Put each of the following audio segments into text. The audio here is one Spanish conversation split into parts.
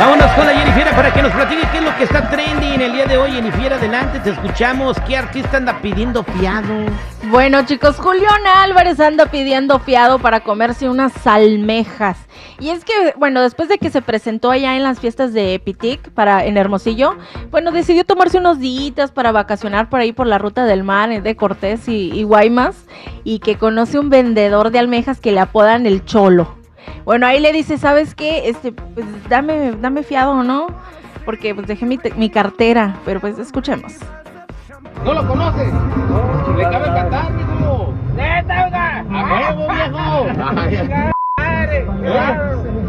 Vámonos con la Jennifer para que nos platique qué es lo que está trending el día de hoy. Jennifer, adelante, te escuchamos. ¿Qué artista anda pidiendo fiado? Bueno, chicos, Julián Álvarez anda pidiendo fiado para comerse unas almejas. Y es que, bueno, después de que se presentó allá en las fiestas de Epitic para en Hermosillo, bueno, decidió tomarse unos días para vacacionar por ahí por la ruta del mar eh, de Cortés y, y Guaymas y que conoce un vendedor de almejas que le apodan el Cholo. Bueno, ahí le dice, ¿sabes qué? Este, pues dame, dame fiado, ¿no? Porque pues dejé mi, mi cartera, pero pues escuchemos. ¿No lo conoces? ¿Le cabe cantar, mijo? ¡Neta, oiga! ¡A huevo, viejo! A ver,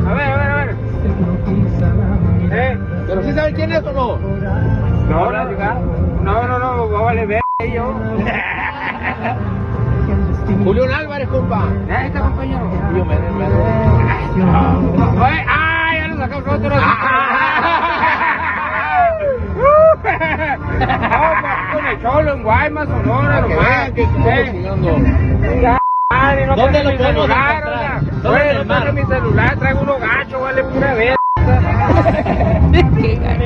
a ver, a ver. ¿Eh? ¿Pero sí saben quién es o no? No, no, no, no, no, no, vale ver yo. Julián Álvarez, compa. ¿Eh, está compañero? Yo me, ¡Ah! Ya lo sacamos nosotros. No, con el cholo en Guaymas, Sonora, nomás. que ¿Dónde lo podemos encontrar? ¿Dónde no traje mi celular, traigo uno gacho, vale pura verga. Ni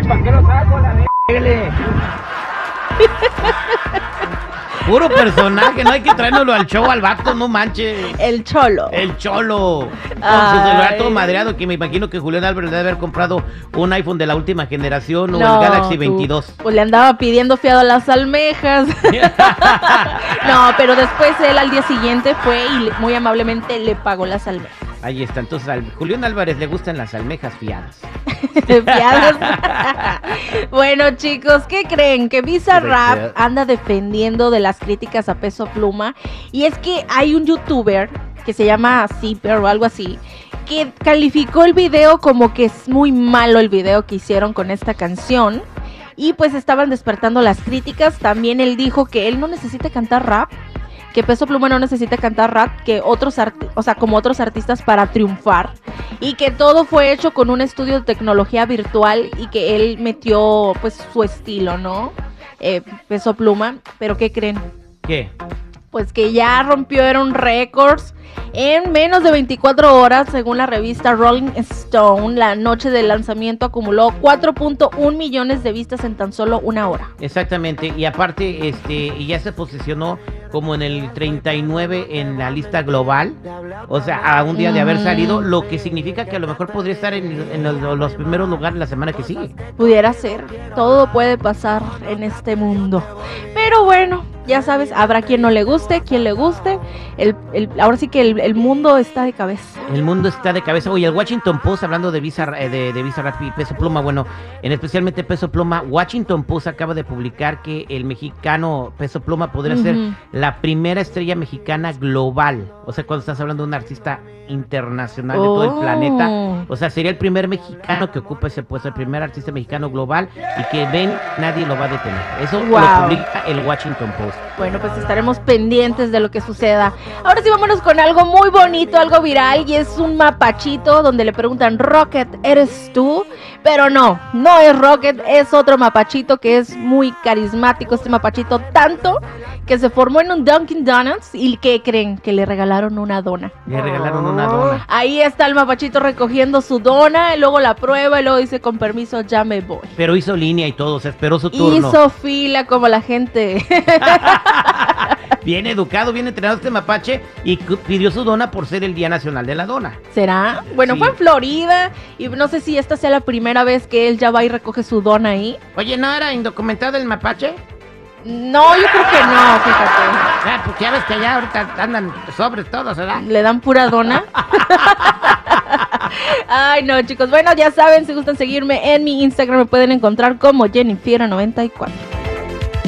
pa' qué lo saco, la verga. Puro personaje, no hay que traérnoslo al show al vato, no manches. El Cholo. El cholo. Con su celular todo madreado, que me imagino que Julián Álvarez debe haber comprado un iPhone de la última generación o No, el Galaxy tú, 22. Pues le andaba pidiendo fiado a las almejas. no, pero después él al día siguiente fue y muy amablemente le pagó las almejas. Ahí está, entonces Julián Álvarez le gustan las almejas fiadas. Bueno, chicos, ¿qué creen? Que Visa Rap anda defendiendo de las críticas a peso pluma. Y es que hay un youtuber que se llama Zipper o algo así. Que calificó el video como que es muy malo el video que hicieron con esta canción. Y pues estaban despertando las críticas. También él dijo que él no necesita cantar rap. Que Peso Pluma no necesita cantar rap, que otros o sea, como otros artistas para triunfar. Y que todo fue hecho con un estudio de tecnología virtual y que él metió pues su estilo, ¿no? Eh, Peso Pluma. Pero ¿qué creen? ¿Qué? Pues que ya rompieron récords en menos de 24 horas, según la revista Rolling Stone. La noche del lanzamiento acumuló 4.1 millones de vistas en tan solo una hora. Exactamente, y aparte, este, ya se posicionó como en el 39 en la lista global, o sea, a un día de haber salido, lo que significa que a lo mejor podría estar en, en los, los primeros lugares la semana que sigue. Pudiera ser, todo puede pasar en este mundo. Pero bueno, ya sabes, habrá quien no le guste, quien le guste. El, el- ahora sí que el, el mundo está de cabeza. El mundo está de cabeza. Oye, el Washington Post, hablando de Visa, eh, de, de Visa Rap y Peso Pluma, bueno, en especialmente Peso Pluma, Washington Post acaba de publicar que el mexicano Peso Pluma podría ser la primera estrella mexicana global. O sea, cuando estás hablando de un artista internacional de todo el Oh. planeta. O sea, sería el primer mexicano que ocupa ese puesto, el primer artista mexicano global y que ven, nadie lo va a detener. Eso lo publica el Washington Post. North. Bueno, pues estaremos pendientes de lo que suceda. Ahora sí, vámonos con algo muy bonito, algo viral, y es un mapachito donde le preguntan, Rocket, ¿eres tú? Pero no, no es Rocket, es otro mapachito que es muy carismático, este mapachito tanto que se formó en un Dunkin' Donuts y que creen que le regalaron una dona. Le regalaron una dona. Ahí está el mapachito recogiendo su dona, y luego la prueba y luego dice, con permiso, ya me voy. Pero hizo línea y todo, se esperó su turno. Hizo fila como la gente. Bien educado, bien entrenado este mapache y pidió su dona por ser el Día Nacional de la Dona. ¿Será? Bueno, Sí. fue en Florida y no sé si esta sea la primera vez que él ya va y recoge su dona ahí. Oye, ¿no era indocumentado el mapache? No, yo creo que no, fíjate. Ah, pues ya ves que allá ahorita andan sobres todos, ¿verdad? Le dan pura dona. Ay, no, chicos. Bueno, ya saben, si gustan seguirme en mi Instagram, me pueden encontrar como Jennifer94.